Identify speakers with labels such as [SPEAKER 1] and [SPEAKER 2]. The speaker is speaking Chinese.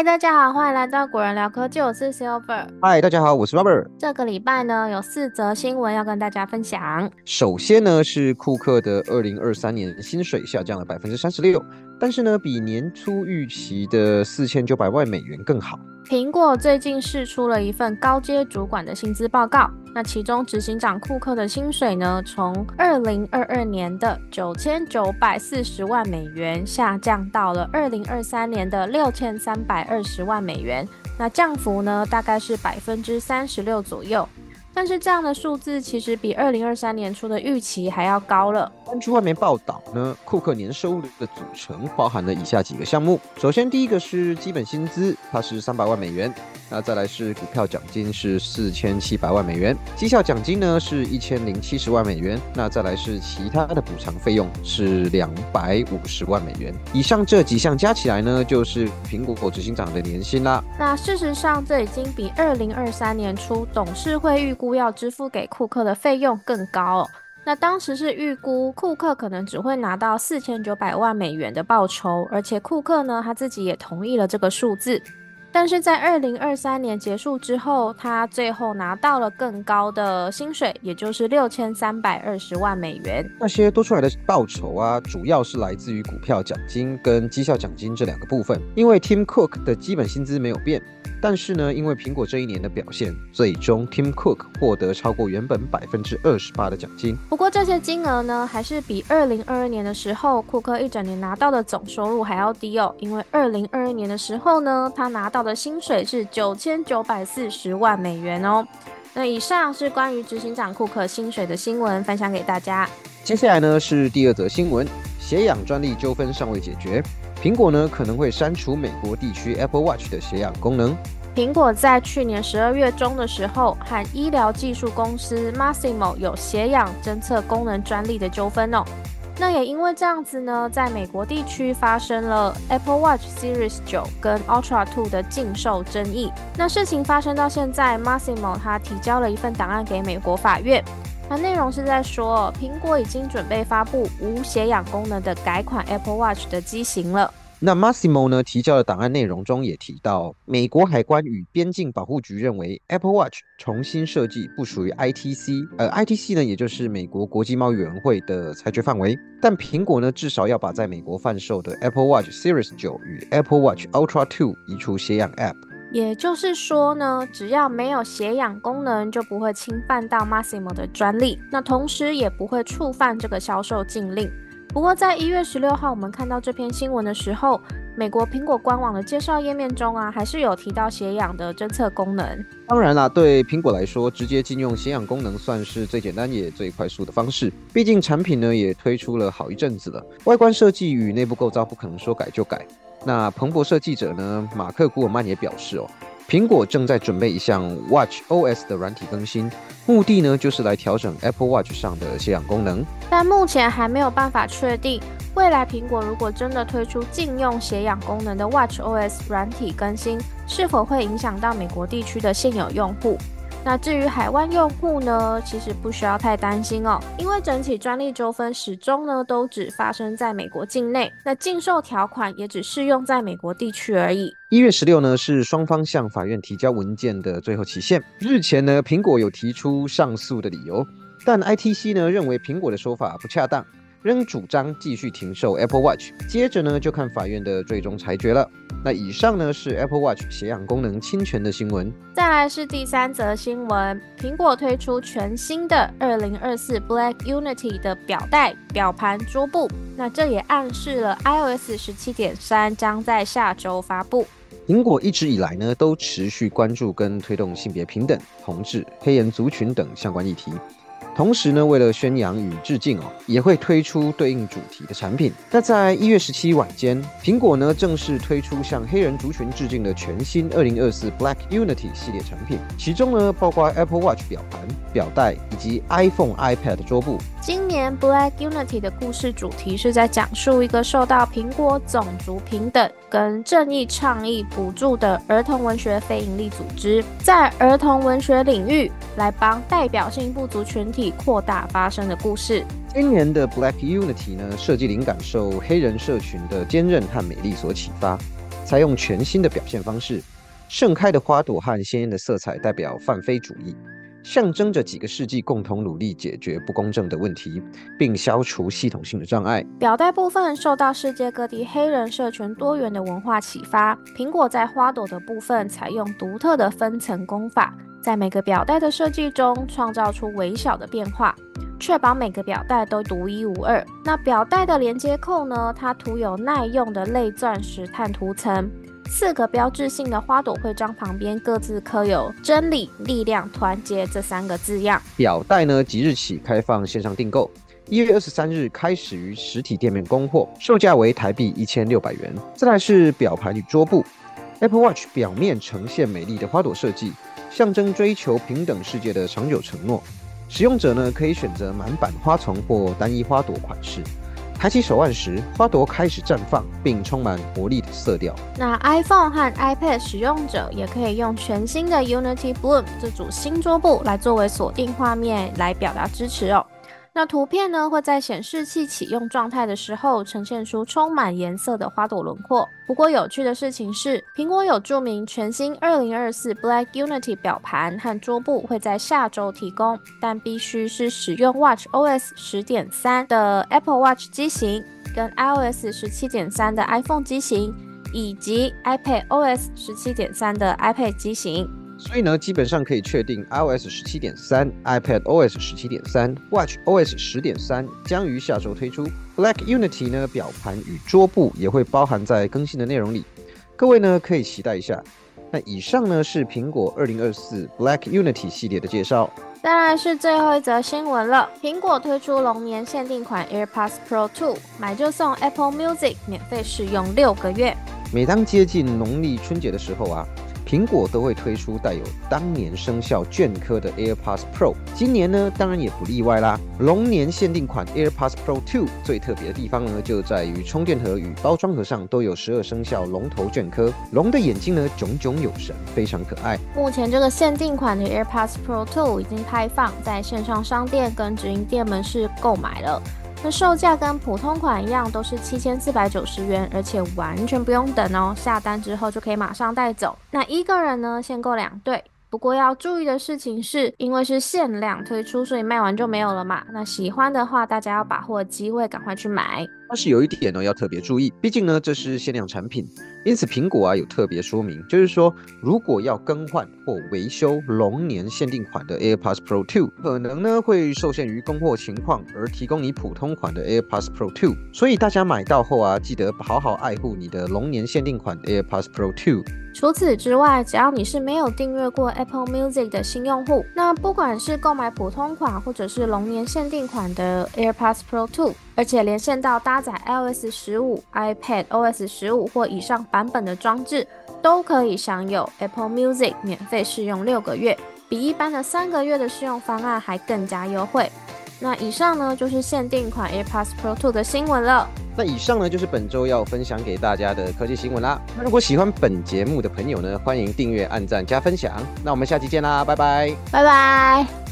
[SPEAKER 1] 嗨，大家好，欢迎来到果仁聊科技，我是 Silver。
[SPEAKER 2] 嗨，大家好，我是 Robert。
[SPEAKER 1] 这个礼拜呢，有四则新闻要跟大家分享。
[SPEAKER 2] 首先呢，是库克的二零二三年薪水下降了百分之三十六，但是呢，比年初预期的四千九百万美元更好。
[SPEAKER 1] 苹果最近试出了一份高阶主管的薪资报告，那其中执行长库克的薪水呢，从二零二二年的九千九百四十万美元下降到了二零二三年的六千三百二十万美元，那降幅呢，大概是百分之三十六左右。但是这样的数字其实比二零二三年初的预期还要高了。
[SPEAKER 2] 根据外媒报道呢，库克年收入的组成包含了以下几个项目。首先，第一个是基本薪资，它是三百万美元。那再来是股票奖金是四千七百万美元，绩效奖金呢是一千零七十万美元。那再来是其他的补偿费用是两百五十万美元。以上这几项加起来呢，就是苹果执行长的年薪啦。
[SPEAKER 1] 那事实上，这已经比二零二三年初董事会预估要支付给库克的费用更高。那当时是预估库克可能只会拿到四千九百万美元的报酬，而且库克呢他自己也同意了这个数字。但是在二零二三年结束之后，他最后拿到了更高的薪水，也就是六千三百二十万美元。
[SPEAKER 2] 那些多出来的报酬啊，主要是来自于股票奖金跟绩效奖金这两个部分。因为 Tim Cook 的基本薪资没有变，但是呢，因为苹果这一年的表现，最终 Tim Cook 获得超过原本百分之二十八的奖金。
[SPEAKER 1] 不过这些金额呢，还是比二零二二年的时候库克一整年拿到的总收入还要低哦。因为二零二二年的时候呢，他拿到。的薪水是九千九百四十万美元哦。那以上是关于执行长库克薪水的新闻，分享给大家。
[SPEAKER 2] 接下来呢是第二则新闻，血氧专利纠纷尚未解决，苹果呢可能会删除美国地区 Apple Watch 的血氧功能。
[SPEAKER 1] 苹果在去年十二月中的时候，和医疗技术公司 Masimo 有血氧侦测功能专利的纠纷哦。那也因为这样子呢，在美国地区发生了 Apple Watch Series 九跟 Ultra Two 的禁售争议。那事情发生到现在，Masimo 他提交了一份档案给美国法院，它内容是在说，苹果已经准备发布无血氧功能的改款 Apple Watch 的机型了。
[SPEAKER 2] 那 Massimo 呢提交的档案内容中也提到，美国海关与边境保护局认为 Apple Watch 重新设计不属于 ITC，而 ITC 呢也就是美国国际贸易委员会的裁决范围。但苹果呢至少要把在美国贩售的 Apple Watch Series 九与 Apple Watch Ultra Two 移除血氧 App。
[SPEAKER 1] 也就是说呢，只要没有血氧功能，就不会侵犯到 Massimo 的专利，那同时也不会触犯这个销售禁令。不过，在一月十六号，我们看到这篇新闻的时候，美国苹果官网的介绍页面中啊，还是有提到血氧的侦测功能。
[SPEAKER 2] 当然啦，对苹果来说，直接禁用血氧功能算是最简单也最快速的方式。毕竟产品呢也推出了好一阵子了，外观设计与内部构造不可能说改就改。那彭博社记者呢，马克古尔曼也表示哦。苹果正在准备一项 Watch OS 的软体更新，目的呢就是来调整 Apple Watch 上的血氧功能，
[SPEAKER 1] 但目前还没有办法确定，未来苹果如果真的推出禁用血氧功能的 Watch OS 软体更新，是否会影响到美国地区的现有用户？那至于海外用户呢，其实不需要太担心哦，因为整体专利纠纷始终呢都只发生在美国境内，那禁售条款也只适用在美国地区而已。
[SPEAKER 2] 一月十六呢是双方向法院提交文件的最后期限。日前呢，苹果有提出上诉的理由，但 ITC 呢认为苹果的说法不恰当。仍主张继续停售 Apple Watch，接着呢就看法院的最终裁决了。那以上呢是 Apple Watch 血氧功能侵权的新闻。
[SPEAKER 1] 再来是第三则新闻，苹果推出全新的2024 Black Unity 的表带、表盘、桌布。那这也暗示了 iOS 17.3将在下周发布。
[SPEAKER 2] 苹果一直以来呢都持续关注跟推动性别平等、同志、黑人族群等相关议题。同时呢，为了宣扬与致敬哦，也会推出对应主题的产品。那在一月十七晚间，苹果呢正式推出向黑人族群致敬的全新二零二四 Black Unity 系列产品，其中呢包括 Apple Watch 表盘、表带以及 iPhone、iPad 桌布。
[SPEAKER 1] 今年 Black Unity 的故事主题是在讲述一个受到苹果种族平等跟正义倡议补助的儿童文学非营利组织，在儿童文学领域来帮代表性不足群体扩大发声的故事。
[SPEAKER 2] 今年的 Black Unity 呢，设计灵感受黑人社群的坚韧和美丽所启发。采用全新的表现方式，盛开的花朵和鲜艳的色彩代表泛非主义。象征着几个世纪共同努力解决不公正的问题，并消除系统性的障碍。
[SPEAKER 1] 表带部分受到世界各地黑人社群多元的文化启发。苹果在花朵的部分采用独特的分层工法，在每个表带的设计中创造出微小的变化，确保每个表带都独一无二。那表带的连接扣呢？它涂有耐用的类钻石碳涂层。四个标志性的花朵徽章旁边各自刻有“真理、力量、团结”这三个字样。
[SPEAKER 2] 表带呢，即日起开放线上订购，一月二十三日开始于实体店面供货，售价为台币一千六百元。再来是表盘与桌布，Apple Watch 表面呈现美丽的花朵设计，象征追求平等世界的长久承诺。使用者呢，可以选择满版花丛或单一花朵款式。抬起手腕时，花朵开始绽放，并充满活力色调。
[SPEAKER 1] 那 iPhone 和 iPad 使用者也可以用全新的 Unity Bloom 这组新桌布来作为锁定画面，来表达支持哦。那图片呢会在显示器启用状态的时候呈现出充满颜色的花朵轮廓。不过有趣的事情是，苹果有注明全新2024 Black Unity 表盘和桌布会在下周提供，但必须是使用 Watch OS 10.3的 Apple Watch 机型，跟 iOS 17.3的 iPhone 机型，以及 iPad OS 十七点三的 iPad 机型。
[SPEAKER 2] 所以呢，基本上可以确定，iOS 十七点三、iPad OS 十七点三、Watch OS 十点三将于下周推出。Black Unity 呢，表盘与桌布也会包含在更新的内容里，各位呢可以期待一下。那以上呢是苹果二零二四 Black Unity 系列的介绍。
[SPEAKER 1] 当然是最后一则新闻了，苹果推出龙年限定款 AirPods Pro 2，买就送 Apple Music 免费试用六个月。
[SPEAKER 2] 每当接近农历春节的时候啊。苹果都会推出带有当年生肖镌刻的 AirPods Pro，今年呢当然也不例外啦。龙年限定款 AirPods Pro 2最特别的地方呢，就在于充电盒与包装盒上都有十二生肖龙头镌刻，龙的眼睛呢炯炯有神，非常可爱。
[SPEAKER 1] 目前这个限定款的 AirPods Pro 2已经开放在线上商店跟直营店门市购买了。那售价跟普通款一样，都是七千四百九十元，而且完全不用等哦，下单之后就可以马上带走。那一个人呢，限购两对。不过要注意的事情是，因为是限量推出，所以卖完就没有了嘛。那喜欢的话，大家要把握机会，赶快去买。
[SPEAKER 2] 但是有一点呢，要特别注意，毕竟呢这是限量产品，因此苹果啊有特别说明，就是说如果要更换或维修龙年限定款的 AirPods Pro 2，可能呢会受限于供货情况而提供你普通款的 AirPods Pro 2。所以大家买到后啊，记得好好爱护你的龙年限定款 AirPods Pro 2。
[SPEAKER 1] 除此之外，只要你是没有订阅过 Apple Music 的新用户，那不管是购买普通款或者是龙年限定款的 AirPods Pro 2，而且连线到搭载 iOS 十五、iPad OS 十五或以上版本的装置，都可以享有 Apple Music 免费试用六个月，比一般的三个月的试用方案还更加优惠。那以上呢就是限定款 AirPods Pro 2的新闻了。
[SPEAKER 2] 那以上呢就是本周要分享给大家的科技新闻啦。那如果喜欢本节目的朋友呢，欢迎订阅、按赞、加分享。那我们下期见啦，拜拜，
[SPEAKER 1] 拜拜。